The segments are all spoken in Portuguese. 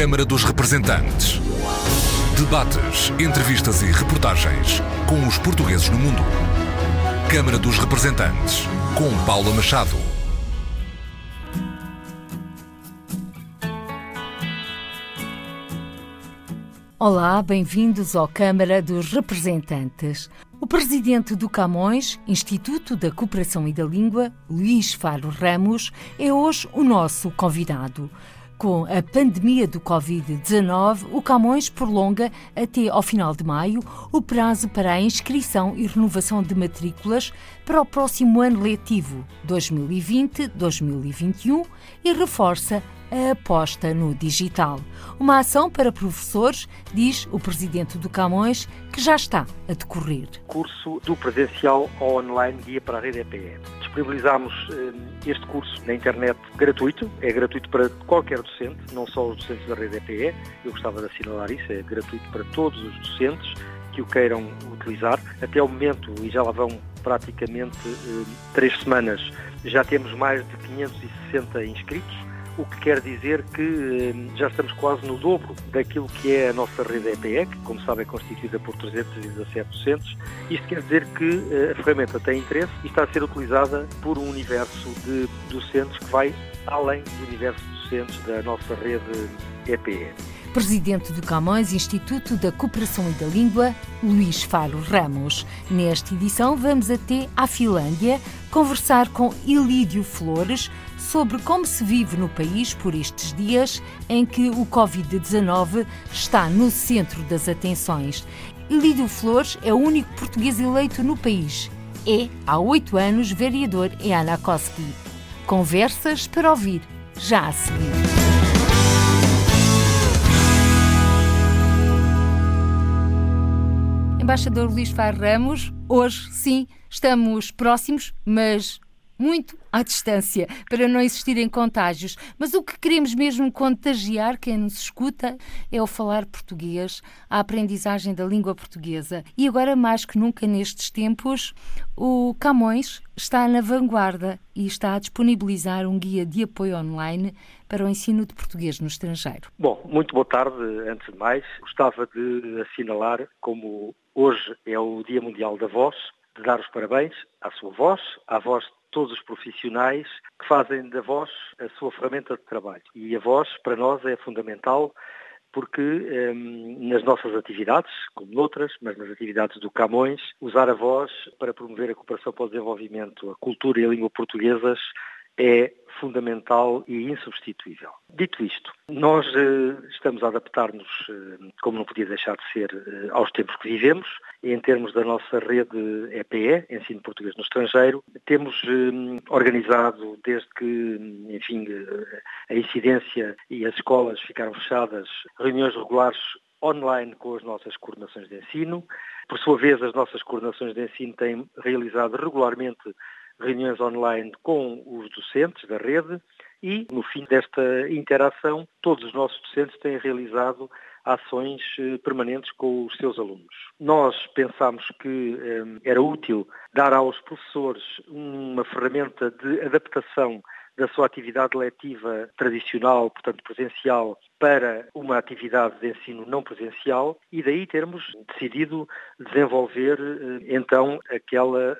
Câmara dos Representantes. Debates, entrevistas e reportagens com os portugueses no mundo. Câmara dos Representantes, com Paula Machado. Olá, bem-vindos ao Câmara dos Representantes. O presidente do Camões, Instituto da Cooperação e da Língua, Luís Faro Ramos, é hoje o nosso convidado. Com a pandemia do Covid-19, o Camões prolonga até ao final de maio o prazo para a inscrição e renovação de matrículas para o próximo ano letivo 2020-2021 e reforça a aposta no digital. Uma ação para professores, diz o presidente do Camões, que já está a decorrer. Curso do presencial ao online Guia para a Rede EPE. Disponibilizamos eh, este curso na internet gratuito, é gratuito para qualquer docente, não só os docentes da Rede EPE, eu gostava de assinalar isso, é gratuito para todos os docentes que o queiram utilizar. Até o momento, e já lá vão praticamente eh, três semanas, já temos mais de 560 inscritos o que quer dizer que eh, já estamos quase no dobro daquilo que é a nossa rede EPE, que, como sabem, é constituída por 317 docentes. Isto quer dizer que eh, a ferramenta tem interesse e está a ser utilizada por um universo de docentes que vai além do universo de docentes da nossa rede EPE. Presidente do Camões Instituto da Cooperação e da Língua, Luís Faro Ramos. Nesta edição, vamos até à Finlândia conversar com Ilídio Flores, sobre como se vive no país por estes dias em que o Covid-19 está no centro das atenções. Lídio Flores é o único português eleito no país. É, há oito anos, vereador em Anakoski. Conversas para ouvir, já a seguir. Embaixador Luís Far Ramos, hoje sim estamos próximos, mas muito à distância, para não existirem contágios. Mas o que queremos mesmo contagiar quem nos escuta é o falar português, a aprendizagem da língua portuguesa. E agora, mais que nunca nestes tempos, o Camões está na vanguarda e está a disponibilizar um guia de apoio online para o ensino de português no estrangeiro. Bom, muito boa tarde. Antes de mais, gostava de assinalar como hoje é o Dia Mundial da Voz, de dar os parabéns à sua voz, à voz todos os profissionais que fazem da voz a sua ferramenta de trabalho. E a voz, para nós, é fundamental porque um, nas nossas atividades, como noutras, mas nas atividades do Camões, usar a voz para promover a cooperação para o desenvolvimento, a cultura e a língua portuguesas é fundamental e insubstituível. Dito isto, nós eh, estamos a adaptar-nos, eh, como não podia deixar de ser, eh, aos tempos que vivemos. Em termos da nossa rede EPE, Ensino Português no Estrangeiro, temos organizado, desde que, enfim, a incidência e as escolas ficaram fechadas, reuniões regulares online com as nossas coordenações de ensino. Por sua vez, as nossas coordenações de ensino têm realizado regularmente reuniões online com os docentes da rede e, no fim desta interação, todos os nossos docentes têm realizado ações eh, permanentes com os seus alunos. Nós pensámos que eh, era útil dar aos professores uma ferramenta de adaptação da sua atividade letiva tradicional, portanto presencial, para uma atividade de ensino não presencial e daí termos decidido desenvolver eh, então aquela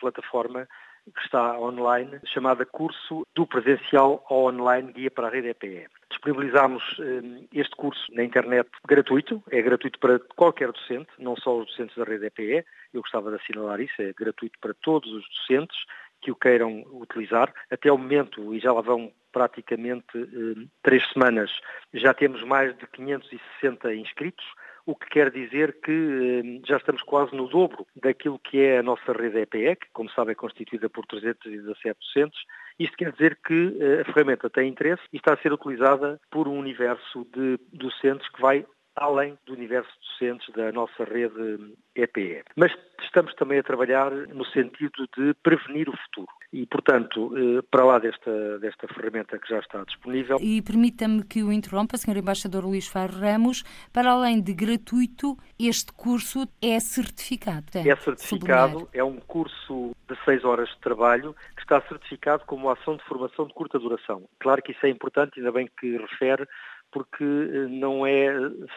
plataforma que está online, chamada Curso do Presencial ao Online Guia para a Rede EPE. Disponibilizamos eh, este curso na internet gratuito, é gratuito para qualquer docente, não só os docentes da Rede EPE, eu gostava de assinalar isso, é gratuito para todos os docentes que o queiram utilizar. Até o momento, e já lá vão praticamente eh, três semanas, já temos mais de 560 inscritos, o que quer dizer que eh, já estamos quase no dobro daquilo que é a nossa rede EPE, que, como sabem, é constituída por 317 docentes. Isto quer dizer que eh, a ferramenta tem interesse e está a ser utilizada por um universo de docentes que vai além do universo docentes da nossa rede EPE. Mas estamos também a trabalhar no sentido de prevenir o futuro. E, portanto, eh, para lá desta, desta ferramenta que já está disponível. E permita-me que o interrompa, Sr. Embaixador Luís Faro Ramos, para além de gratuito, este curso é certificado. É, é certificado, é um curso de seis horas de trabalho que está certificado como ação de formação de curta duração. Claro que isso é importante, ainda bem que refere, porque não é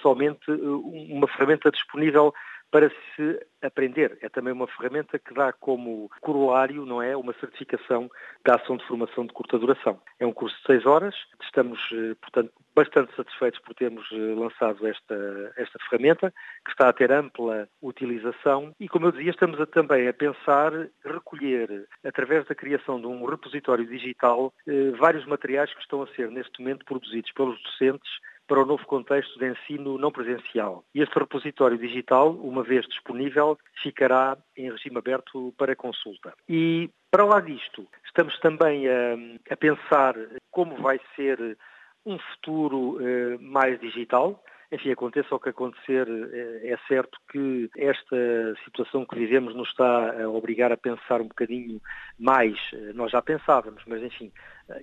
somente uma ferramenta disponível para se aprender. É também uma ferramenta que dá como corolário, não é, uma certificação da ação de formação de curta duração. É um curso de seis horas. Estamos, eh, portanto, bastante satisfeitos por termos eh, lançado esta, esta ferramenta, que está a ter ampla utilização e, como eu dizia, estamos a, também a pensar recolher, através da criação de um repositório digital, eh, vários materiais que estão a ser, neste momento, produzidos pelos docentes para o novo contexto de ensino não presencial. Este repositório digital, uma vez disponível, ficará em regime aberto para consulta. E, para lá disto, estamos também a, a pensar como vai ser um futuro eh, mais digital, enfim, aconteça o que acontecer, eh, é certo que esta situação que vivemos nos está a obrigar a pensar um bocadinho mais. Nós já pensávamos, mas enfim,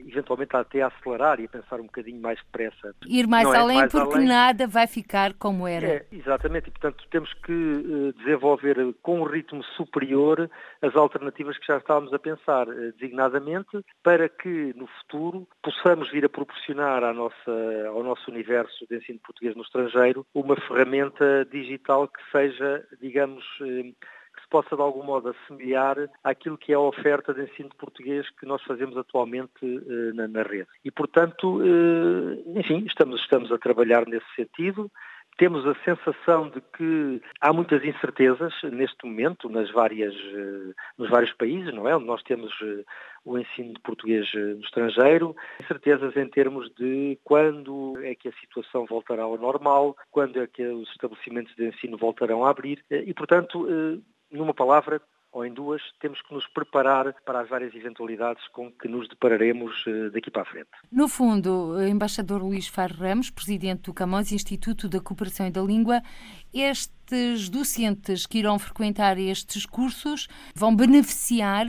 eventualmente até a acelerar e a pensar um bocadinho mais depressa. Ir mais Não é além é mais porque além. nada vai ficar como era. É, exatamente, e portanto temos que desenvolver com um ritmo superior as alternativas que já estávamos a pensar, designadamente, para que no futuro possamos vir a proporcionar à nossa, ao nosso universo de ensino português no estrangeiro uma ferramenta digital que seja, digamos, eh, possa de algum modo assemelhar àquilo que é a oferta de ensino de português que nós fazemos atualmente eh, na, na rede. E, portanto, eh, enfim, estamos, estamos a trabalhar nesse sentido temos a sensação de que há muitas incertezas neste momento nas várias, eh, nos vários países, não é? Onde nós temos o ensino de português no estrangeiro, incertezas em termos de quando é que a situação voltará ao normal, quando é que os estabelecimentos de ensino voltarão a abrir e, portanto, numa palavra, ou em duas, temos que nos preparar para as várias eventualidades com que nos depararemos eh, daqui para a frente. No fundo, embaixador Luís Faro Ramos, presidente do Camões Instituto da Cooperação e da Língua, estes docentes que irão frequentar estes cursos vão beneficiar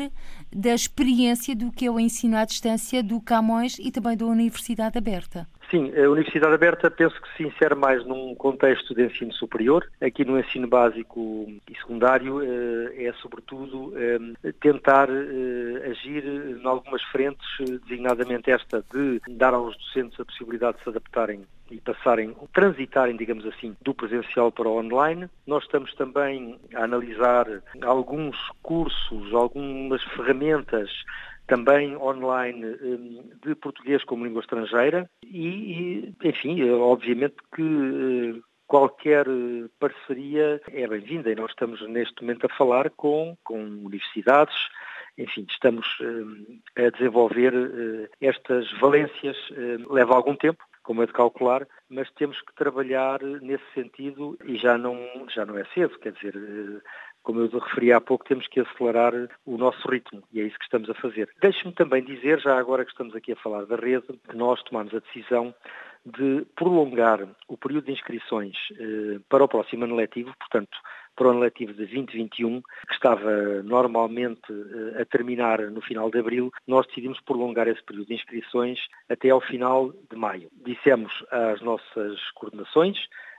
da experiência do que é o ensino à distância do Camões e também da Universidade Aberta. Sim, a Universidade Aberta penso que se insere mais num contexto de ensino superior. Aqui no ensino básico e secundário eh, é, sobretudo, eh, tentar eh, agir em algumas frentes, designadamente esta de dar aos docentes a possibilidade de se adaptarem e passarem, transitarem, digamos assim, do presencial para o online. Nós estamos também a analisar alguns cursos, algumas ferramentas também online hum, de português como língua estrangeira e, enfim, eh, obviamente que eh, qualquer eh, parceria é bem-vinda e nós estamos neste momento a falar com, com universidades, enfim, estamos hum, a desenvolver estas valências, leva algum tempo, como é de calcular, mas temos que trabalhar nesse sentido e já não, já não é cedo, quer dizer, como eu referi há pouco, temos que acelerar o nosso ritmo e é isso que estamos a fazer. Deixe-me também dizer, já agora que estamos aqui a falar da rede, que nós tomamos a decisão de prolongar o período de inscrições eh, para o próximo ano letivo, portanto, para o ano letivo de 2021, que estava normalmente eh, a terminar no final de abril, nós decidimos prolongar esse período de inscrições até ao final de maio. Dissemos às nossas coordenações,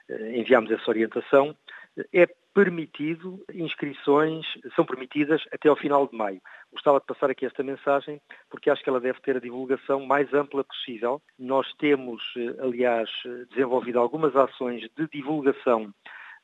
eh, enviámos essa orientação, é permitido inscrições, são permitidas até ao final de maio. Gostava de passar aqui esta mensagem porque acho que ela deve ter a divulgação mais ampla possível. Nós temos, eh, aliás, desenvolvido algumas ações de divulgação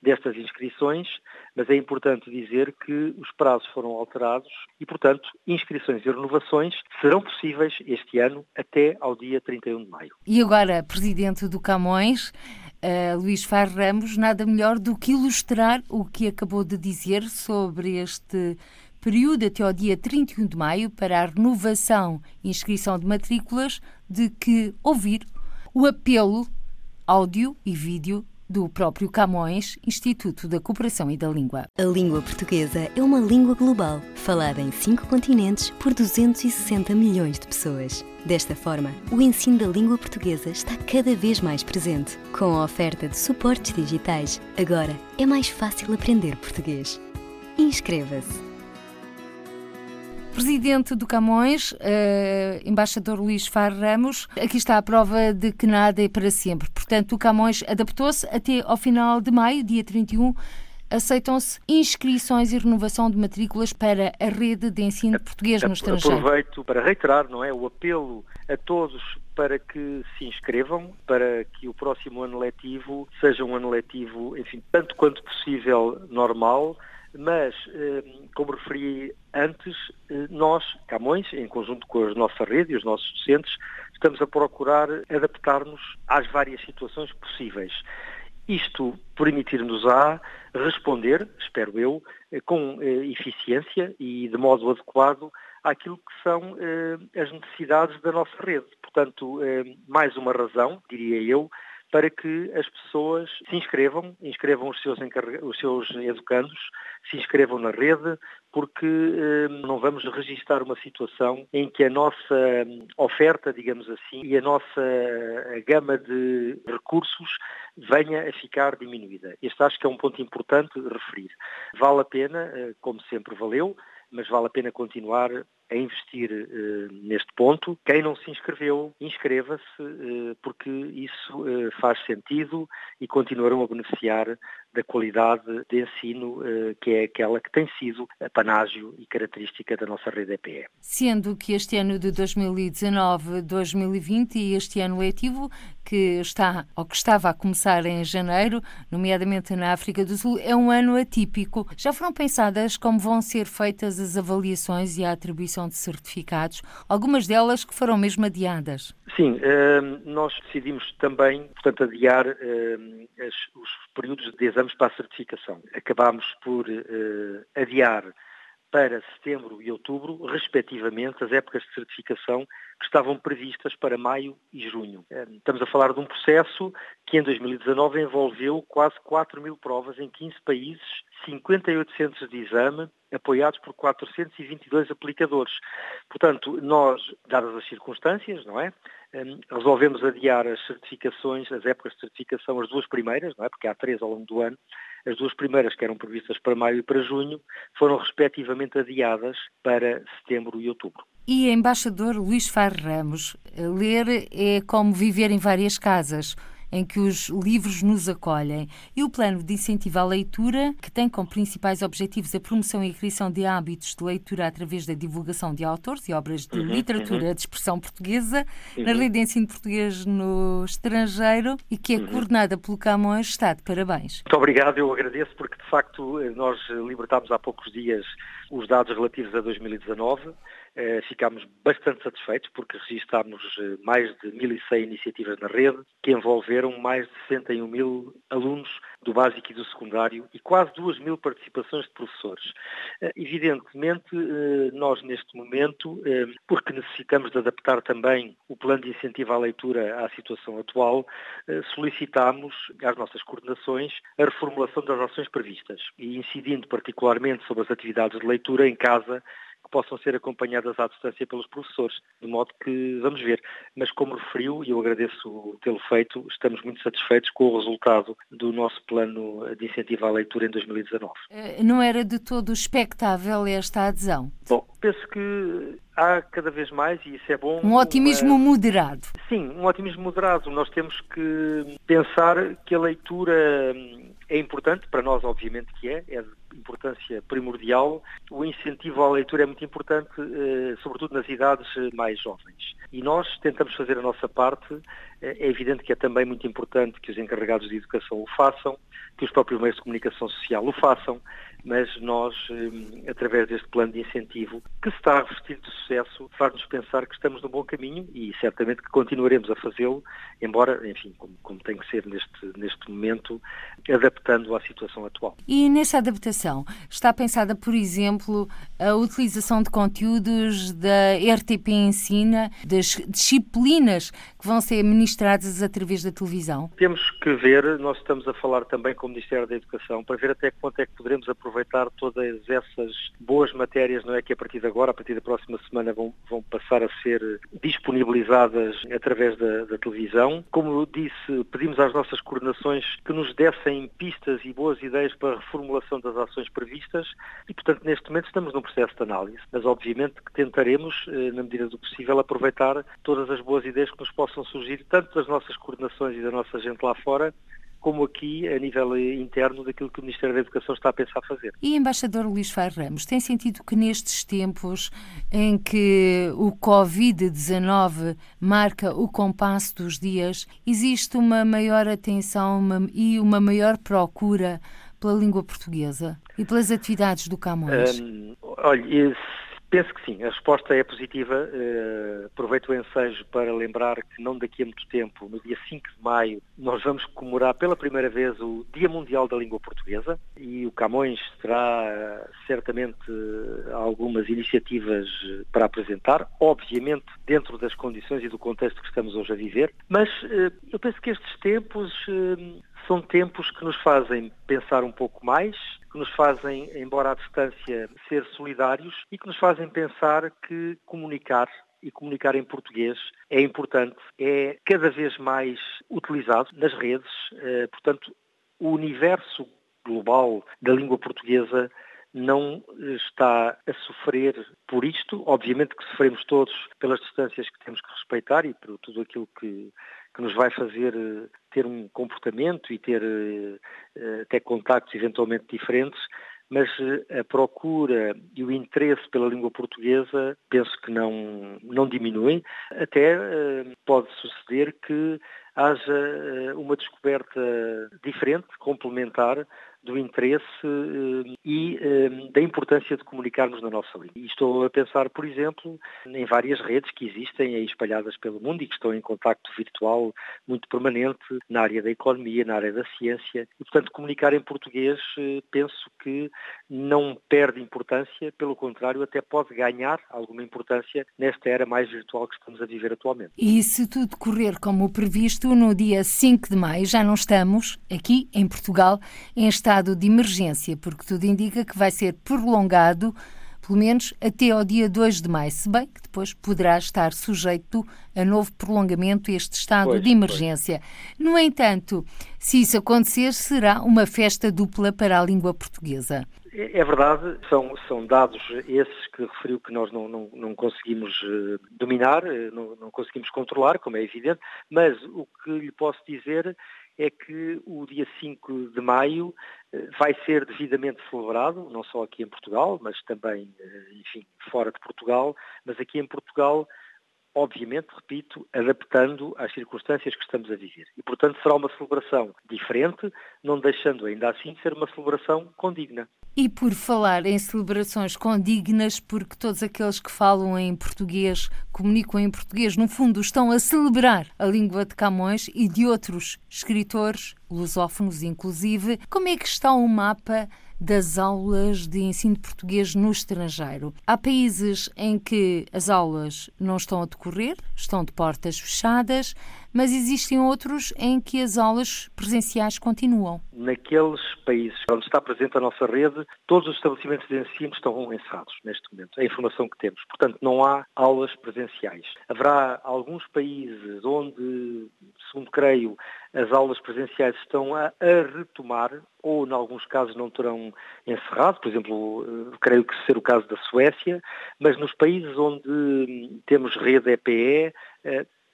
destas inscrições, mas é importante dizer que os prazos foram alterados e, portanto, inscrições e renovações serão possíveis este ano até ao dia 31 de maio. E agora, Presidente do Camões, uh, Luís Far Ramos, nada melhor do que ilustrar o que acabou de dizer sobre este período até ao dia 31 de maio para a renovação e inscrição de matrículas, de que ouvir o apelo áudio e vídeo do próprio Camões, Instituto da Cooperação e da Língua. A língua portuguesa é uma língua global, falada em cinco continentes por 260 milhões de pessoas. Desta forma, o ensino da língua portuguesa está cada vez mais presente. Com a oferta de suportes digitais, agora é mais fácil aprender português. Inscreva-se! Presidente do Camões, uh, embaixador Luís Far Ramos, aqui está a prova de que nada é para sempre. Portanto, o Camões adaptou-se até ao final de maio, dia 31, aceitam-se inscrições e renovação de matrículas para a rede de ensino português no estrangeiro. Aproveito para reiterar, não é, o apelo a todos para que se inscrevam, para que o próximo ano letivo seja um ano letivo, enfim, tanto quanto possível normal, mas, eh, como referi antes, eh, nós, Camões, em conjunto com a nossa rede e os nossos docentes, estamos a procurar adaptar-nos às várias situações possíveis. Isto permitir-nos-á responder, espero eu, eh, com eficiência e de modo adequado àquilo que são as necessidades da nossa rede. Portanto, mais uma razão, diria eu, para que as pessoas se inscrevam, inscrevam os seus, os seus educandos, se inscrevam na rede, porque eh, não vamos registar uma situação em que a nossa hum, oferta, digamos assim, e a nossa a gama de recursos venha a ficar diminuída. Este acho que é um ponto importante referir. Vale a pena, eh, como sempre valeu, mas vale a pena continuar a investir uh, neste ponto. Quem não se inscreveu, inscreva-se, uh, porque isso uh, faz sentido e continuarão a beneficiar da qualidade de ensino, que é aquela que tem sido a panágio e característica da nossa rede EPE. Sendo que este ano de 2019-2020 e este ano letivo que está ou que estava a começar em janeiro, nomeadamente na África do Sul, é um ano atípico. Já foram pensadas como vão ser feitas as avaliações e a atribuição de certificados, algumas delas que foram mesmo adiadas? Sim, ehm, nós decidimos também, portanto, adiar ehm, os períodos de exames para a certificação. Acabámos por eh, adiar para setembro e outubro, respectivamente, as épocas de certificação que estavam previstas para maio e junho. Eh, estamos a falar de um processo que em 2019 envolveu quase 4 mil provas em 15 países, 58 centros de exame, apoiados por 422 aplicadores. Portanto, nós, dadas as circunstâncias, não é? Eh, resolvemos adiar as certificações, as épocas de certificação, as duas primeiras, não é? Porque há três ao longo do ano. As duas primeiras, que eram previstas para maio e para junho, foram respectivamente adiadas para setembro e outubro. E embaixador Luís Far Ramos, ler é como viver em várias casas em que os livros nos acolhem, e o plano de incentivo à leitura, que tem como principais objetivos a promoção e a criação de hábitos de leitura através da divulgação de autores e obras de uhum, literatura uhum. de expressão portuguesa uhum. na rede de ensino português no estrangeiro e que é uhum. coordenada pelo Camões, está de parabéns. Muito obrigado, eu agradeço porque de facto nós libertámos há poucos dias os dados relativos a 2019 eh, ficámos bastante satisfeitos porque registámos eh, mais de 1.100 iniciativas na rede que envolveram mais de 61 mil alunos do básico e do secundário e quase 2 mil participações de professores. Eh, evidentemente, nós neste momento, porque necessitamos de adaptar também o plano de incentivo à leitura à situação atual, solicitamos às nossas coordenações a reformulação das ações previstas e incidindo particularmente sobre as atividades de leitura em casa que possam ser acompanhadas à distância pelos professores, de modo que vamos ver. Mas como referiu, e eu agradeço tê-lo feito, estamos muito satisfeitos com o resultado do nosso plano de incentivo à leitura em 2019. Eh, não era de todo expectável esta adesão? Bom, penso que há cada vez mais, e isso é bom. Um otimismo moderado. Sim, um otimismo moderado. Nós temos que pensar que a leitura é importante, para nós obviamente que é, é de importância primordial. O incentivo à leitura é muito importante, eh, sobretudo nas idades eh, mais jovens. E nós tentamos fazer a nossa parte. Eh, é evidente que é também muito importante que os encarregados de educação o façam, que os próprios meios de comunicação social o façam, mas nós, eh, através deste plano de incentivo, que se está a revestir de sucesso, faz-nos pensar que estamos no bom caminho e certamente que continuaremos a fazê-lo, embora, enfim, como, como, tem que ser neste, neste momento, adaptando à situação atual. E nessa adaptação, está pensada, por exemplo, a utilização de conteúdos da RTP Ensina, das disciplinas que vão ser ministradas através da televisão? Temos que ver, nós estamos a falar também com o Ministério da Educação, para ver até quanto é que poderemos aproveitar aproveitar todas essas boas matérias, não é que a partir de agora, a partir da próxima semana, vão, vão passar a ser disponibilizadas através da, da televisão. Como disse, pedimos às nossas coordenações que nos dessem pistas e boas ideias para a reformulação das ações previstas e, portanto, neste momento estamos num processo de análise, mas obviamente que tentaremos, eh, na medida do possível, aproveitar todas as boas ideias que nos possam surgir, tanto das nossas coordenações e da nossa gente lá fora, como aqui a nível interno daquilo que o Ministério da Educação está a pensar fazer. E embaixador Luís Far Ramos, tem sentido que nestes tempos em que o Covid-19 marca o compasso dos dias, existe uma maior atenção uma, e uma maior procura pela língua portuguesa e pelas atividades do Camões? Um, olha, Penso que sim, a resposta é positiva. Uh, aproveito o ensejo para lembrar que não daqui a muito tempo, no dia 5 de maio, nós vamos comemorar pela primeira vez o Dia Mundial da Língua Portuguesa e o Camões terá uh, certamente uh, algumas iniciativas para apresentar, obviamente dentro das condições e do contexto que estamos hoje a viver, mas eu penso que estes tempos são tempos que nos fazem pensar um pouco mais, que nos fazem, embora à distância, ser solidários e que nos fazem pensar que comunicar e comunicar em português é importante, é cada vez mais utilizado nas redes, eh, portanto, o universo global da língua portuguesa não está a sofrer por isto. Obviamente que sofremos todos pelas distâncias que temos que respeitar e por tudo aquilo que que nos vai fazer eh, ter um comportamento e ter eh, eh, até contactos eventualmente diferentes, mas a procura e o interesse pela língua portuguesa penso que não, não diminuem. Até pode suceder que haja uma descoberta diferente, complementar, do interesse eh, e eh, da importância de comunicarmos na nossa língua. E estou a pensar, por exemplo, em várias redes que existem aí espalhadas pelo mundo e que estão em contacto virtual muito permanente na área da economia, na área da ciência. E, portanto, comunicar em português eh, penso que não perde importância, pelo contrário, até pode ganhar alguma importância nesta era mais virtual que estamos a viver atualmente. E se tudo correr como previsto, no dia 5 de maio já não estamos aqui em Portugal em estado estado de emergência, porque tudo indica que vai ser prolongado pelo menos até ao dia 2 de maio, se bem que depois poderá estar sujeito a novo prolongamento este estado pois, de emergência. Pois. No entanto, se isso acontecer, será uma festa dupla para a língua portuguesa. É, é verdade, são, são dados esses que referiu que nós não, não, não conseguimos uh, dominar, uh, não, não conseguimos controlar, como é evidente, mas o que lhe posso dizer é que o dia 5 de maio eh, vai ser devidamente celebrado, não só aqui em Portugal, mas também, eh, enfim, fora de Portugal, mas aqui em Portugal obviamente, repito, adaptando às circunstâncias que estamos a viver. E, portanto, será uma celebração diferente, não deixando ainda assim ser uma celebração condigna. E por falar em celebrações condignas, porque todos aqueles que falam em português, comunicam em português, no fundo estão a celebrar a língua de Camões e de outros escritores, lusófonos inclusive, como é que está o mapa das aulas de ensino de português no estrangeiro. Há países em que as aulas não estão a decorrer, estão de portas fechadas, mas existem outros em que as aulas presenciais continuam. Naqueles países onde está presente a nossa rede, todos os estabelecimentos de ensino estão encerrados neste momento. É a informação que temos. Portanto, não há aulas presenciais. Haverá alguns países onde, segundo creio, as aulas presenciais estão a, a retomar, ou em alguns casos não terão encerrado, por exemplo, eh, creio que ser o caso da Suécia, mas nos países onde temos rede EPE,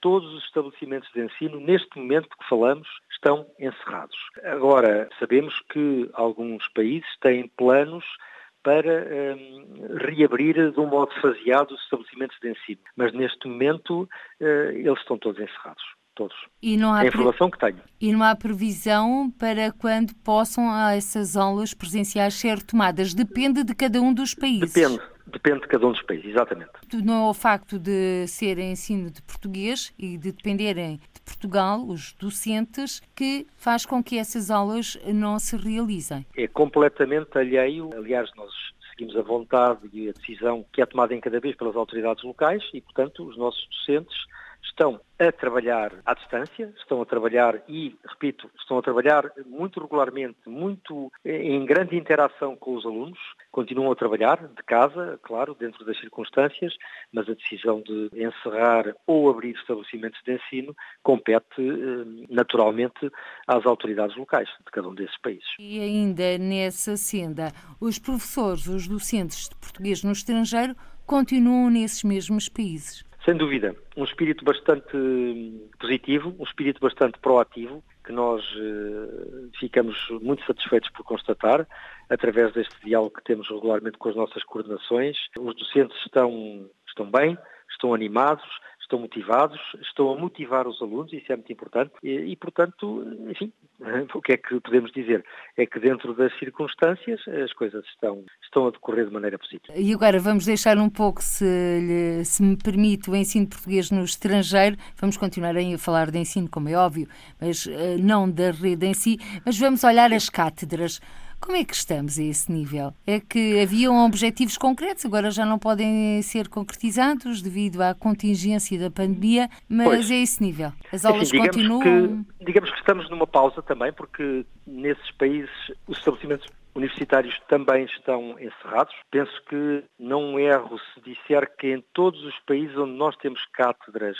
todos os estabelecimentos de ensino, neste momento que falamos, estão encerrados. Agora, sabemos que alguns países têm planos para um, reabrir de um modo faseado os estabelecimentos de ensino, mas neste momento uh, eles estão todos encerrados. Todos. E não há é a informação que tenho. E não há previsão para quando possam essas aulas presenciais ser retomadas? Depende de cada um dos países. Depende. Depende de cada um dos países, exatamente. Não é o facto de ser ensino de português e de dependerem de Portugal, os docentes, que faz com que essas aulas não se realizem. É completamente alheio. Aliás, nós seguimos a vontade e a decisão que é tomada em cada vez pelas autoridades locais e, portanto, os nossos docentes estão a trabalhar à distância, estão a trabalhar e, repito, estão a trabalhar muito regularmente, muito em grande interação com os alunos, continuam a trabalhar de casa, claro, dentro das circunstâncias, mas a decisão de encerrar ou abrir estabelecimentos de ensino compete eh, naturalmente às autoridades locais de cada um desses países. E ainda nessa senda, os professores, os docentes de português no estrangeiro continuam nesses mesmos países. Sem dúvida, um espírito bastante positivo, um espírito bastante proativo, que nós uh, ficamos muito satisfeitos por constatar, através deste diálogo que temos regularmente com as nossas coordenações. Os docentes estão, estão bem, estão animados, estão motivados, estão a motivar os alunos, isso é muito importante, e, e, portanto, enfim, o que é que podemos dizer? É que dentro das circunstâncias as coisas estão, estão a decorrer de maneira positiva. E agora vamos deixar um pouco, se, se me permite, o ensino português no estrangeiro, vamos continuar a falar de ensino, como é óbvio, mas uh, não da rede em si, mas vamos olhar as cátedras. Como é que estamos a esse nível? É que haviam objetivos concretos, agora já não podem ser concretizados devido à contingência da pandemia, mas pois. é esse nível. As aulas assim, digamos continuam. Que, digamos que estamos numa pausa também, porque nesses países os estabelecimentos universitários também estão encerrados. Penso que não erro se disser que em todos os países onde nós temos cátedras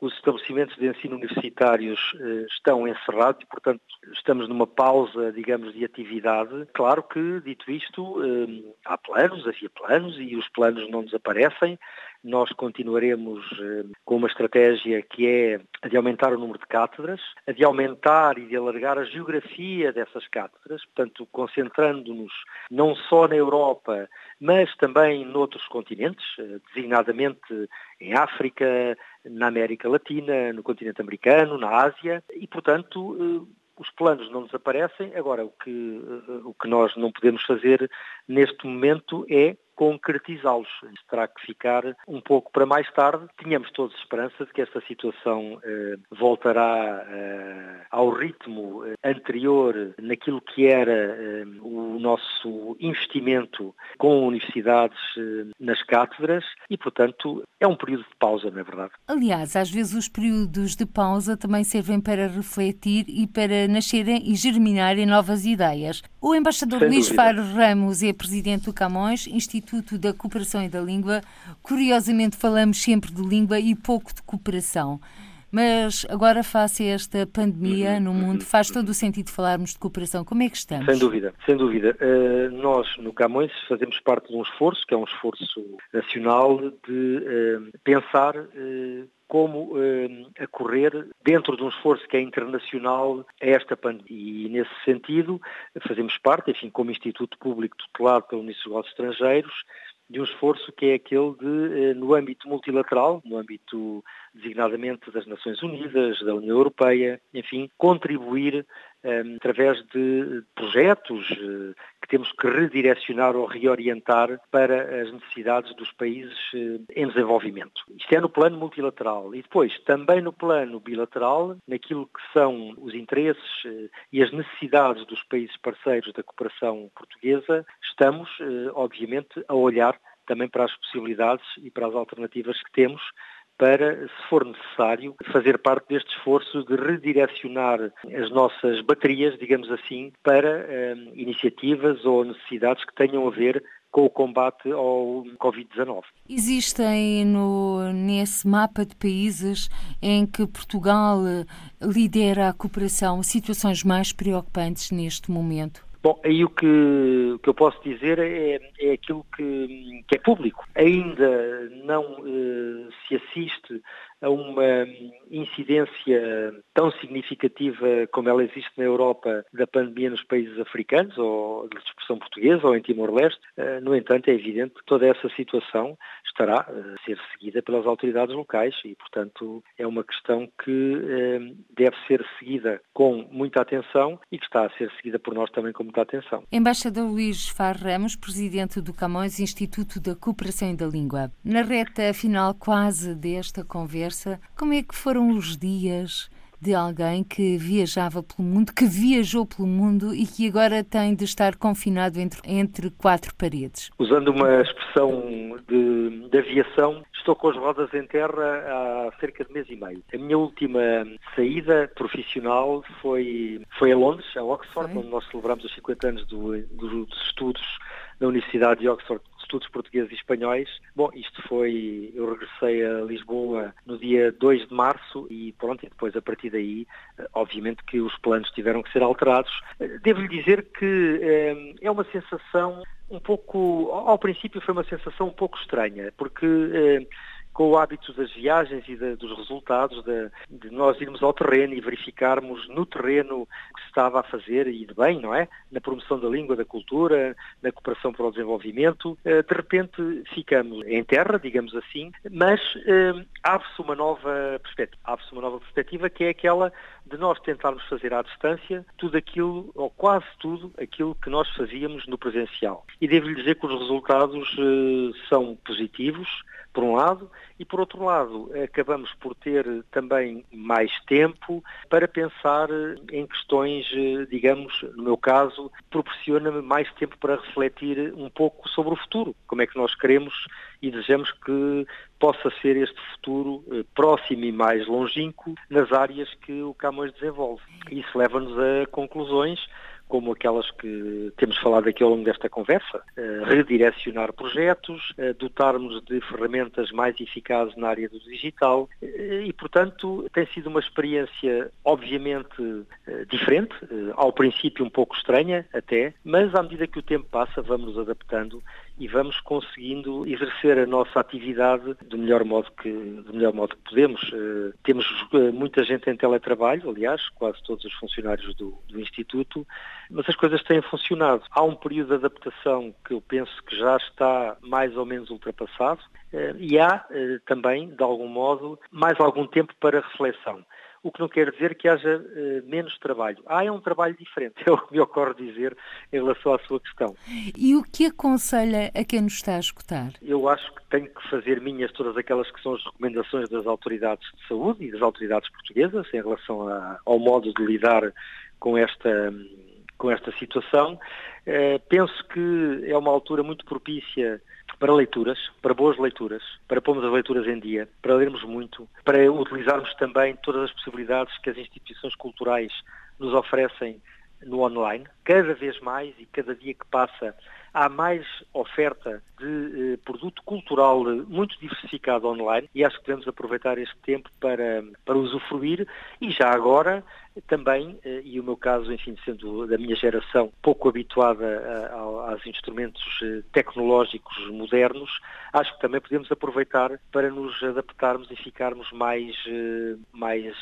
os estabelecimentos de ensino universitários eh, estão encerrados e, portanto, estamos numa pausa, digamos, de atividade. Claro que, dito isto, eh, há planos, havia planos e os planos não desaparecem. Nós continuaremos eh, com uma estratégia que é a de aumentar o número de cátedras, a de aumentar e de alargar a geografia dessas cátedras, portanto, concentrando-nos não só na Europa, mas também noutros continentes, designadamente em África, na América Latina, no continente americano, na Ásia, e, portanto, eh, os planos não desaparecem. Agora, o que, eh, o que nós não podemos fazer neste momento é concretizá-los. Terá que ficar um pouco para mais tarde. Tínhamos todos esperança de que esta situação eh, voltará eh, ao ritmo eh, anterior naquilo que era eh, o nosso investimento com universidades eh, nas cátedras e, portanto, é um período de pausa, não é verdade? Aliás, às vezes os períodos de pausa também servem para refletir e para nascerem e germinarem novas ideias. O embaixador Sem Luís Faro Ramos é presidente do Camões, Instituto Instituto da Cooperação e da Língua. Curiosamente, falamos sempre de língua e pouco de cooperação. Mas agora, face a esta pandemia no mundo, uhum, faz todo o sentido falarmos de cooperação. Como é que estamos? Sem dúvida, sem dúvida. Uh, nós, no Camões, fazemos parte de um esforço, que é um esforço nacional, de uh, pensar como a correr dentro de um esforço que é internacional a esta pandemia. E, nesse sentido, fazemos parte, enfim, como Instituto Público tutelado pelo Ministro dos Negócios Estrangeiros, de um esforço que é aquele de, no âmbito multilateral, no âmbito designadamente das Nações Unidas, da União Europeia, enfim, contribuir um, através de projetos uh, que temos que redirecionar ou reorientar para as necessidades dos países uh, em desenvolvimento. Isto é no plano multilateral. E depois, também no plano bilateral, naquilo que são os interesses uh, e as necessidades dos países parceiros da cooperação portuguesa, estamos, obviamente, a olhar também para as possibilidades e para as alternativas que temos para, se for necessário, fazer parte deste esforço de redirecionar as nossas baterias, digamos assim, para um, iniciativas ou necessidades que tenham a ver com o combate ao Covid-19. Existem no, nesse mapa de países em que Portugal lidera a cooperação situações mais preocupantes neste momento? Bom, aí o que, o que eu posso dizer é, é aquilo que, que é público. Ainda não eh, se assiste a uma incidência tão significativa como ela existe na Europa da pandemia nos países africanos, ou de expressão portuguesa, ou em Timor-Leste. Eh, no entanto, é evidente que toda essa situação estará eh, a ser seguida pelas autoridades locais e, portanto, é uma questão que eh, deve ser seguida com muita atenção e que está a ser seguida por nós também com muita atenção. Embaixador Luís Far Ramos, presidente do Camões Instituto da Cooperação e da Língua. Na reta final quase desta conversa, conversa como é que foram os dias de alguém que viajava pelo mundo, que viajou pelo mundo e que agora tem de estar confinado entre, entre quatro paredes? Usando uma expressão de, de, aviação, estou com as rodas em terra há cerca de mês e meio. A minha última saída profissional foi, foi a Londres, a Oxford, foi. onde nós celebramos os 50 anos do, do, dos estudos na Universidade de Oxford estudos portugueses e espanhóis. Bom, isto foi, eu regressei a Lisboa no dia 2 de março e pronto, e depois a partir daí, eh, obviamente que os planos tiveram que ser alterados. Eh, devo-lhe dizer que é, é uma sensação um pouco, ao princípio foi uma sensação um pouco estranha, porque com o hábito das viagens e de, dos resultados, de, de, nós irmos ao terreno e verificarmos no terreno o que se estava a fazer e de bem, não é? Na promoção da língua, da cultura, na cooperação para o desenvolvimento. Eh, de repente ficamos em terra, digamos assim, mas eh, abre-se uma nova perspectiva. Abre-se uma nova perspectiva que é aquela de nós tentarmos fazer à distância tudo aquilo, ou quase tudo, aquilo que nós fazíamos no presencial. E devo-lhe dizer que os resultados eh, são positivos, por um lado, e por outro lado, acabamos por ter também mais tempo para pensar em questões, eh, digamos, no meu caso, proporciona-me mais tempo para refletir um pouco sobre o futuro, como é que nós queremos e desejamos que possa ser este futuro eh, próximo e mais longínquo nas áreas que o Camões desenvolve. Isso leva-nos a conclusões como aquelas que temos falado aqui ao longo desta conversa, uh, redirecionar projetos, uh, dotarmos de ferramentas mais eficazes na área do digital e, portanto, tem sido uma experiência obviamente diferente, ao princípio um pouco estranha até, mas à medida que o tempo passa vamos nos adaptando e vamos conseguindo exercer a nossa atividade do melhor modo que, do melhor modo que podemos. Uh, temos uh, muita gente em teletrabalho, aliás, quase todos os funcionários do, do, Instituto, mas as coisas têm funcionado. Há um período de adaptação que eu penso que já está mais ou menos ultrapassado uh, e há também, de algum modo, mais algum tempo para reflexão o que não quer dizer que haja uh, menos trabalho. Ah, é um trabalho diferente, é o que me ocorre dizer em relação à sua questão. E o que aconselha a quem nos está a escutar? Eu acho que tenho que fazer minhas todas aquelas que são as recomendações das autoridades de saúde e das autoridades portuguesas em relação a, ao modo de lidar com esta, com esta situação. Uh, penso que é uma altura muito propícia para leituras, para boas leituras, para pormos as leituras em dia, para lermos muito, para utilizarmos também todas as possibilidades que as instituições culturais nos oferecem no online. Cada vez mais e cada dia que passa há mais oferta de eh, produto cultural muito diversificado online e acho que devemos aproveitar este tempo para, para usufruir e já agora também, eh, e o meu caso, enfim, sendo da minha geração pouco habituada a, a, aos instrumentos eh, tecnológicos modernos, acho que também podemos aproveitar para nos adaptarmos e ficarmos mais, eh, mais,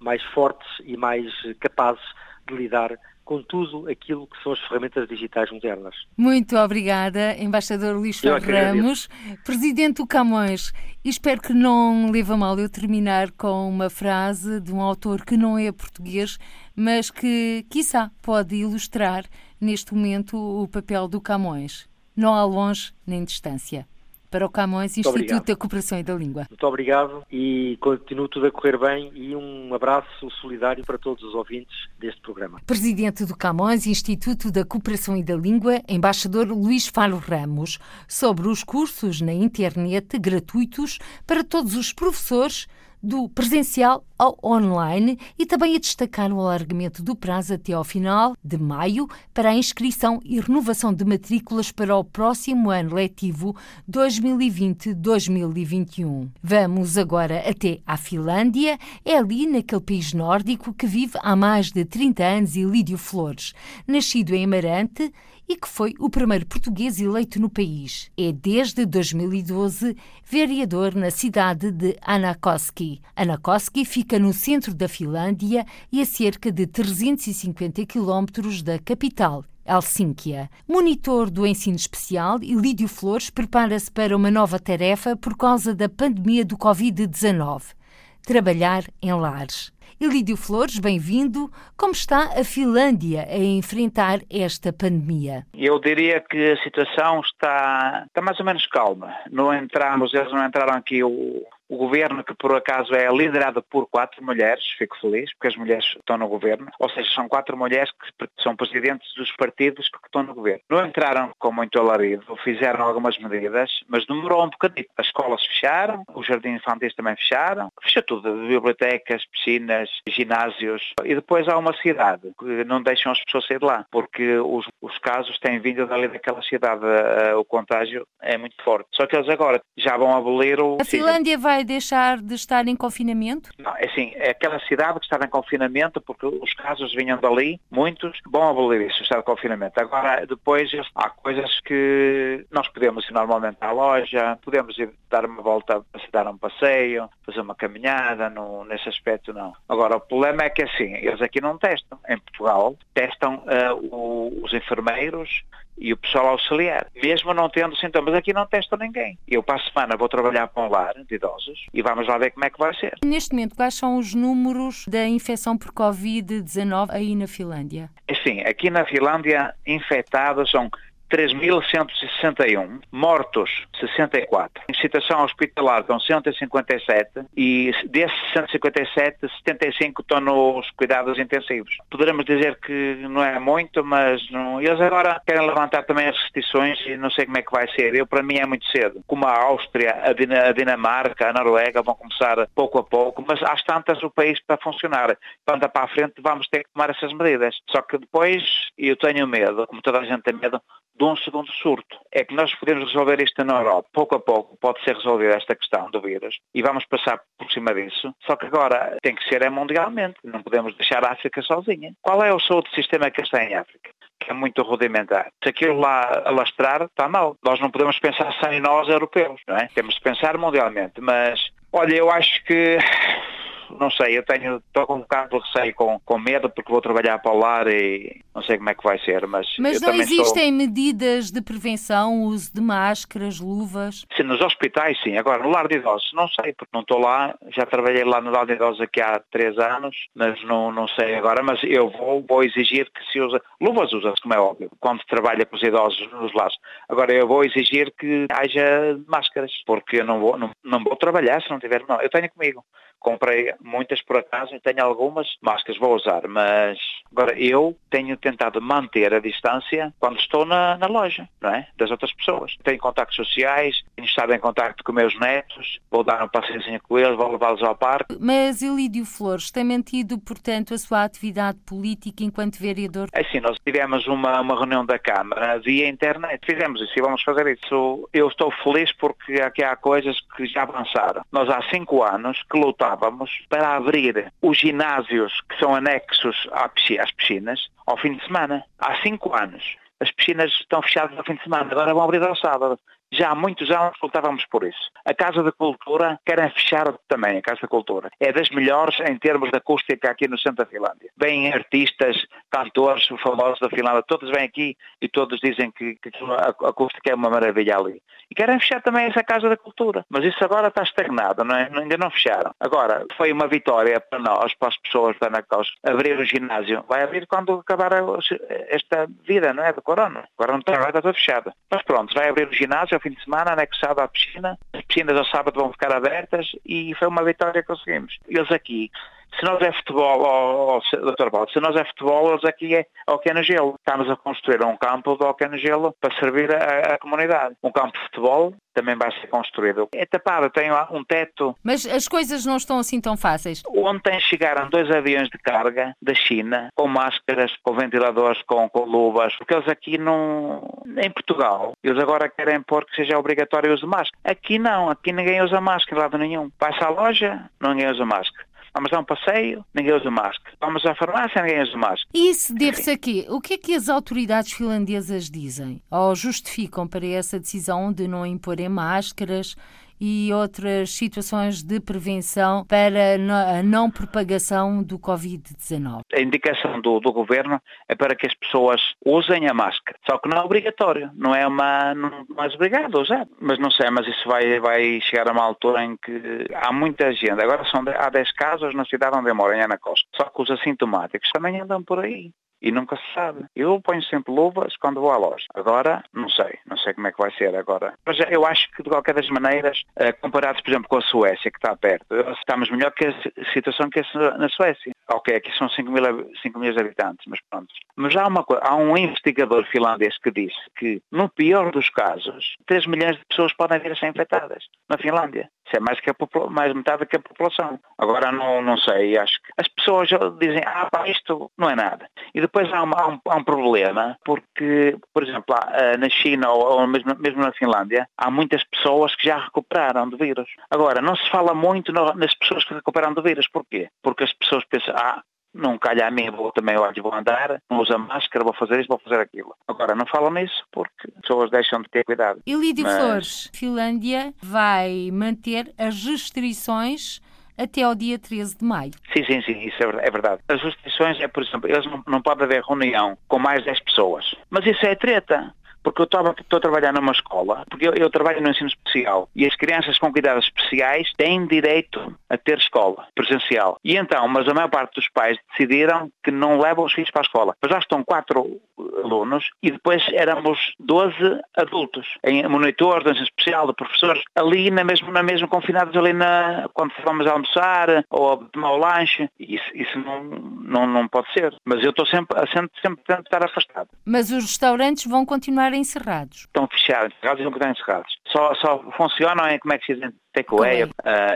mais fortes e mais capazes de lidar com tudo aquilo que são as ferramentas digitais modernas. Muito obrigada, Embaixador Luís Ferro Ramos, Presidente do Camões. E espero que não leve a mal eu terminar com uma frase de um autor que não é português, mas que, quiçá, pode ilustrar neste momento o papel do Camões. Não há longe nem distância para o Camões Instituto da Cooperação e da Língua. Muito obrigado e continuo tudo a correr bem e um abraço solidário para todos os ouvintes deste programa. Presidente do Camões Instituto da Cooperação e da Língua, embaixador Luís Falo Ramos, sobre os cursos na internet gratuitos para todos os professores do presencial ao online e também a destacar o alargamento do prazo até ao final de maio para a inscrição e renovação de matrículas para o próximo ano letivo 2020-2021. Vamos agora até à Finlândia, é ali naquele país nórdico que vive há mais de 30 anos Ilídio Flores. Nascido em Amarante, e que foi o primeiro português eleito no país. É desde 2012 vereador na cidade de Anakoski. Anakoski fica no centro da Finlândia e a cerca de 350 quilómetros da capital, Helsínquia. Monitor do ensino especial, Ilídio Flores prepara-se para uma nova tarefa por causa da pandemia do Covid-19. Trabalhar em lares. Elídio Flores, bem-vindo. Como está a Finlândia a enfrentar esta pandemia? Eu diria que a situação está, está mais ou menos calma. Não entramos, eles não entraram aqui o, o governo, que por acaso é liderado por quatro mulheres, fico feliz, porque as mulheres estão no governo, ou seja, são quatro mulheres que são presidentes dos partidos que estão no governo. Não entraram com muito alarido, fizeram algumas medidas, mas demorou um bocadinho. As escolas fecharam, os jardins infantis também fecharam, fechou tudo, bibliotecas, piscinas, ginásios, e depois há uma cidade que não deixam as pessoas sair de lá, porque os, os casos têm vindo dali daquela cidade, uh, o contágio é muito forte. Só que eles agora já vão abolir o... A Finlândia vai vai deixar de estar em confinamento? Não, é assim, é aquela cidade que estava em confinamento, porque os casos vinham dali, muitos, vão abolir isso, o estado de confinamento. Agora, depois, há coisas que nós podemos ir normalmente à loja, podemos ir dar uma volta, dar um passeio, fazer uma caminhada, nesse aspecto não. Agora, o problema é que assim, eles aqui não testam. Em Portugal, testam uh, o, os enfermeiros e o pessoal auxiliar, mesmo não tendo sintomas. Aqui não testam ninguém. Eu, para a semana, vou trabalhar para um lar de idosos e vamos lá ver como é que vai ser. Neste momento, quais são os números da infecção por Covid-19 aí na Finlândia? Sim, aqui na Finlândia, infectados são 3.161, mortos 64. Em situação hospitalar estão 157 e desses 157, 75 estão nos cuidados intensivos. Poderemos dizer que não é muito, mas não... eles agora querem levantar também as restrições e não sei como é que vai ser. Eu, para mim, é muito cedo. Como a Áustria, a Dinamarca, a Noruega vão começar pouco a pouco, mas às tantas o país para funcionar, para andar para a frente, vamos ter que tomar essas medidas. Só que depois, eu tenho medo, como toda a gente tem medo, de um segundo surto. É que nós podemos resolver isto na Europa. Pouco a pouco pode ser resolvida esta questão do vírus e vamos passar por cima disso. Só que agora tem que ser é mundialmente. Não podemos deixar a África sozinha. Qual é o saúde sistema que está em África? Que é muito rudimentar. Se aquilo lá alastrar, está mal. Nós não podemos pensar sem nós europeus, não é? Temos de pensar mundialmente. Mas, olha, eu acho que não sei, eu tenho, estou com um bocado de receio, com, com medo, porque vou trabalhar para o lar e não sei como é que vai ser, mas... Mas não existem estou... medidas de prevenção, uso de máscaras, luvas? Sim, nos hospitais sim, agora no lar de idosos não sei, porque não estou lá, já trabalhei lá no lar de idosos aqui há três anos, mas não, não sei agora, mas eu vou, vou exigir que se usa, luvas usa-se como é óbvio, quando se trabalha com os idosos nos lares, agora eu vou exigir que haja máscaras, porque eu não vou, não, não vou trabalhar se não tiver, não, eu tenho comigo, comprei muitas por acaso tenho algumas máscaras, vou usar, mas agora eu tenho tentado manter a distância quando estou na, na loja, não é? Das outras pessoas. Tenho contactos sociais, tenho estado em contacto com meus netos, vou dar um passeiozinho com eles, vou levá-los ao parque. Mas Elídio Flores tem mantido, portanto, a sua atividade política enquanto vereador? É sim, nós tivemos uma, uma reunião da Câmara via internet, fizemos isso e vamos fazer isso. Eu estou feliz porque aqui há coisas que já avançaram. Nós há cinco anos que lutávamos para abrir os ginásios que são anexos às piscinas ao fim de semana. Há cinco anos. As piscinas estão fechadas ao fim de semana, agora vão abrir ao sábado. Já há muitos anos lutávamos por isso. A Casa da Cultura querem fechar também, a Casa da Cultura. É das melhores em termos de acústica aqui no centro da Finlândia. Vêm artistas, cantores famosos da Finlândia, todos vêm aqui e todos dizem que, que a acústica é uma maravilha ali. E querem fechar também essa Casa da Cultura. Mas isso agora está estagnado, não é? ainda não fecharam. Agora, foi uma vitória para nós, para as pessoas da Anacos, abrir o ginásio. Vai abrir quando acabar esta vida, não é? Do corona. Agora não está, estar tudo fechado. Mas pronto, vai abrir o ginásio fim de semana, anexado à piscina. As piscinas ao sábado vão ficar abertas e foi uma vitória que conseguimos. Eles aqui se nós é futebol, oh, oh, Dr. Baldo, se nós é futebol, eles aqui é hockey no gelo. Estamos a construir um campo de hockey no gelo para servir a, a, comunidade. Um campo de futebol também vai ser construído. É tapado, tem um teto. Mas as coisas não estão assim tão fáceis. Ontem chegaram dois aviões de carga da China, com máscaras, com ventiladores, com, com luvas, porque eles aqui não... Em Portugal, eles agora querem pôr que seja obrigatório o uso de máscara. Aqui não, aqui ninguém usa máscara, lado nenhum. Vai-se à loja, ninguém usa máscara. Vamos dar um passeio, ninguém usa máscara. Vamos à farmácia, ninguém usa máscara. Isso deve-se a quê? O que é que as autoridades finlandesas dizem? Ou justificam para essa decisão de não imporem máscaras e outras situações de prevenção para a não propagação do Covid-19? A indicação do, do, governo é para que as pessoas usem a máscara, só que não é obrigatório, não é uma não, é obrigado a usar. Mas não sei, mas isso vai, vai chegar a uma altura em que há muita gente, agora são, há 10 casos na cidade onde eu moro, em Ana Costa, só que os assintomáticos também andam por aí e nunca se sabe. Eu ponho sempre luvas quando vou à loja. Agora, não sei, não sei como é que vai ser agora. Mas eu acho que de qualquer das maneiras, eh, comparados, por exemplo, com a Suécia, que está perto, estamos melhor que a situação que é na Suécia. Ok, aqui são 5 mil, 5 mil habitantes, mas pronto. Mas há, uma, há um investigador finlandês que disse que, no pior dos casos, 3 milhões de pessoas podem vir a ser infectadas na Finlândia. Isso é mais que a mais metade que a população. Agora não, não sei, acho que as pessoas dizem, ah pá, isto não é nada. E depois há, uma, há, um, há um, problema, porque, por exemplo, eh, na China ou, ou mesmo, mesmo, na Finlândia, há muitas pessoas que já recuperaram do vírus. Agora, não se fala muito nas pessoas que recuperaram do vírus. Porquê? Porque as pessoas pensam, ah, não calha a mim, vou também hoje vou andar, não usa máscara, vou fazer isto, vou fazer aquilo. Agora, não falam nisso porque as pessoas deixam de ter cuidado. E Lídio Mas... Flores, Finlândia vai manter as restrições até ao dia 13 de maio. Sim, sim, sim, isso é verdade. As restrições é, por exemplo, eles não, não pode haver reunião com mais 10 pessoas. Mas isso é treta porque eu estou a trabalhar numa escola, porque eu, eu, trabalho no ensino especial e as crianças com cuidados especiais têm direito a ter escola presencial. E então, mas a maior parte dos pais decidiram que não levam os filhos para a escola. Mas já estão quatro alunos e depois éramos 12 adultos, em monitor, ensino especial, de professores, ali na mesma, na mesma confinados ali na, quando vamos almoçar ou a tomar o lanche. Isso, isso não, não, não pode ser. Mas eu estou sempre, sempre, sempre tentando estar afastado. Mas os restaurantes vão continuar encerrados? Estão fechados, encerrados e vão continuar encerrados. Só, só funcionam em, como é que se diz, takeaway. Uh,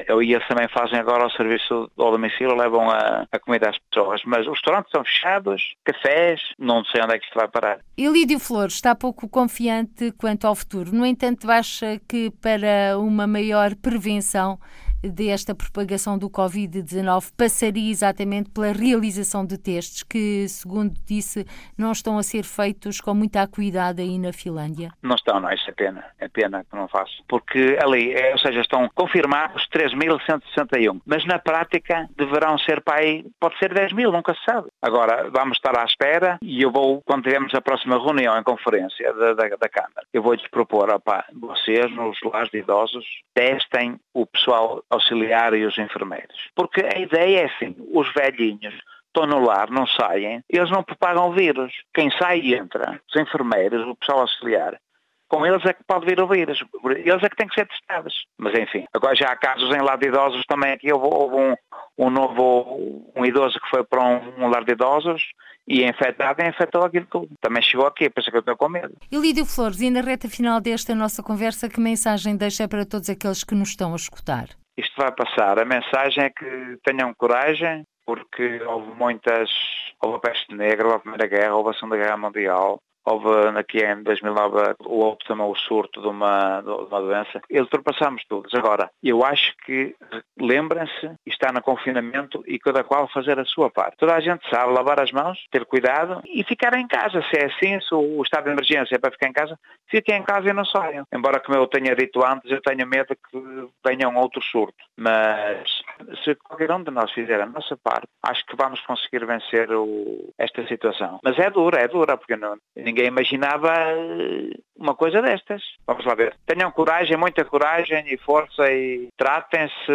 eu e eles também fazem agora o serviço do domicílio, levam a, a comida às pessoas. Mas os restaurantes estão fechados, cafés, não sei onde é que isto vai parar. Elídio Flores está pouco confiante quanto ao futuro. No entanto, acha que para uma maior prevenção desta propagação do Covid-19 passaria exatamente pela realização de testes que, segundo disse, não estão a ser feitos com muita acuidade aí na Finlândia? Não estão, não, isso é pena, é pena que não faço. Porque ali, é, ou seja, estão confirmados 3.161, mas na prática deverão ser para aí, pode ser 10 mil, nunca se sabe. Agora, vamos estar à espera e eu vou, quando tivermos a próxima reunião em conferência da, da, da Câmara, eu vou-lhes propor, opa, vocês nos lares de idosos testem o pessoal auxiliar e os enfermeiros. Porque a ideia é assim, os velhinhos estão no lar, não saem, eles não propagam vírus. Quem sai e entra, os enfermeiros, o pessoal auxiliar, com eles é que pode vir o vírus. Eles é que têm que ser testados. Mas enfim, agora já há casos em lar de idosos também aqui. Houve, houve um, um novo, um idoso que foi para um, um lar de idosos e infectado e infectou aquilo tudo. Também chegou aqui, pensa que eu estou com medo. E Lídio Flores, e na reta final desta nossa conversa, que mensagem deixa para todos aqueles que nos estão a escutar? Isto vai passar. A mensagem é que tenham coragem, porque houve muitas, houve a peste negra, houve a Primeira Guerra, houve a Segunda Guerra Mundial, houve aqui em 2009 o outro o surto de uma, de uma doença. E ultrapassamos todos. Agora, eu acho que lembrem-se, está no confinamento e cada qual fazer a sua parte. Toda a gente sabe lavar as mãos, ter cuidado e ficar em casa. Se é assim, se o estado de emergência é para ficar em casa, fiquem em casa e não saiam. Embora, como eu tenha dito antes, eu tenho medo que venha um outro surto. Mas se qualquer um de nós fizer a nossa parte, acho que vamos conseguir vencer o, esta situação. Mas é dura, é dura, porque não, ninguém imaginava eh, uma coisa destas. Vamos lá ver. Tenham coragem, muita coragem e força e tratem-se.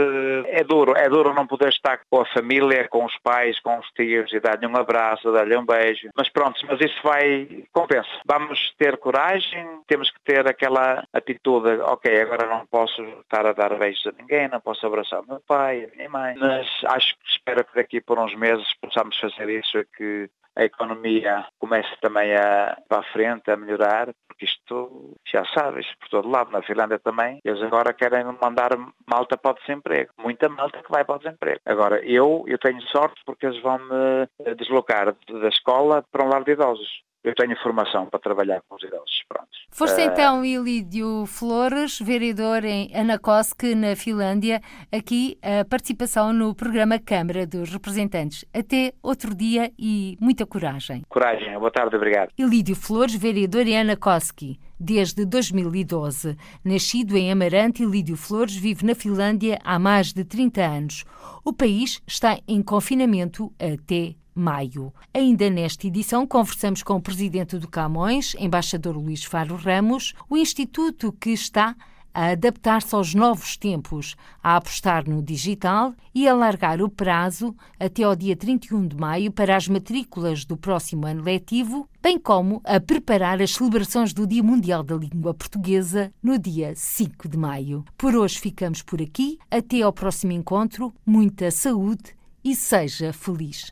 É duro, é duro não poder estar com a família, com os pais, com os tios e dar-lhe um abraço, dar-lhe um beijo. Mas pronto, mas isso vai, compensa. Vamos ter coragem, temos que ter aquela atitude, ok, agora não posso estar a dar beijos a ninguém, não posso abraçar o meu pai, a minha mãe, mas acho que espero que daqui por uns meses possamos fazer isso que a economia comece também a para a frente, a melhorar, porque isto já sabes, por todo lado, na Finlândia também, eles agora querem mandar malta para o desemprego, muita malta que vai para o desemprego. Agora, eu, eu tenho sorte porque eles vão me deslocar da escola para um lar de idosos eu tenho formação para trabalhar com os idosos. Pronto. Foste uh... então Ilídio Flores, vereador em Anakosk, na Finlândia, aqui a participação no programa Câmara dos Representantes. Até outro dia e muita coragem. Coragem, boa tarde, obrigado. Ilídio Flores, vereador em Anakoski desde 2012. Nascido em Amarante, Ilídio Flores vive na Finlândia há mais de 30 anos. O país está em confinamento até maio. Ainda nesta edição, conversamos com o presidente do Camões, embaixador Luís Faro Ramos, o instituto que está a adaptar-se aos novos tempos, a apostar no digital e a alargar o prazo até ao dia 31 de maio para as matrículas do próximo ano letivo, bem como a preparar as celebrações do Dia Mundial da Língua Portuguesa no dia 5 de maio. Por hoje ficamos por aqui. Até ao próximo encontro. Muita saúde e seja feliz.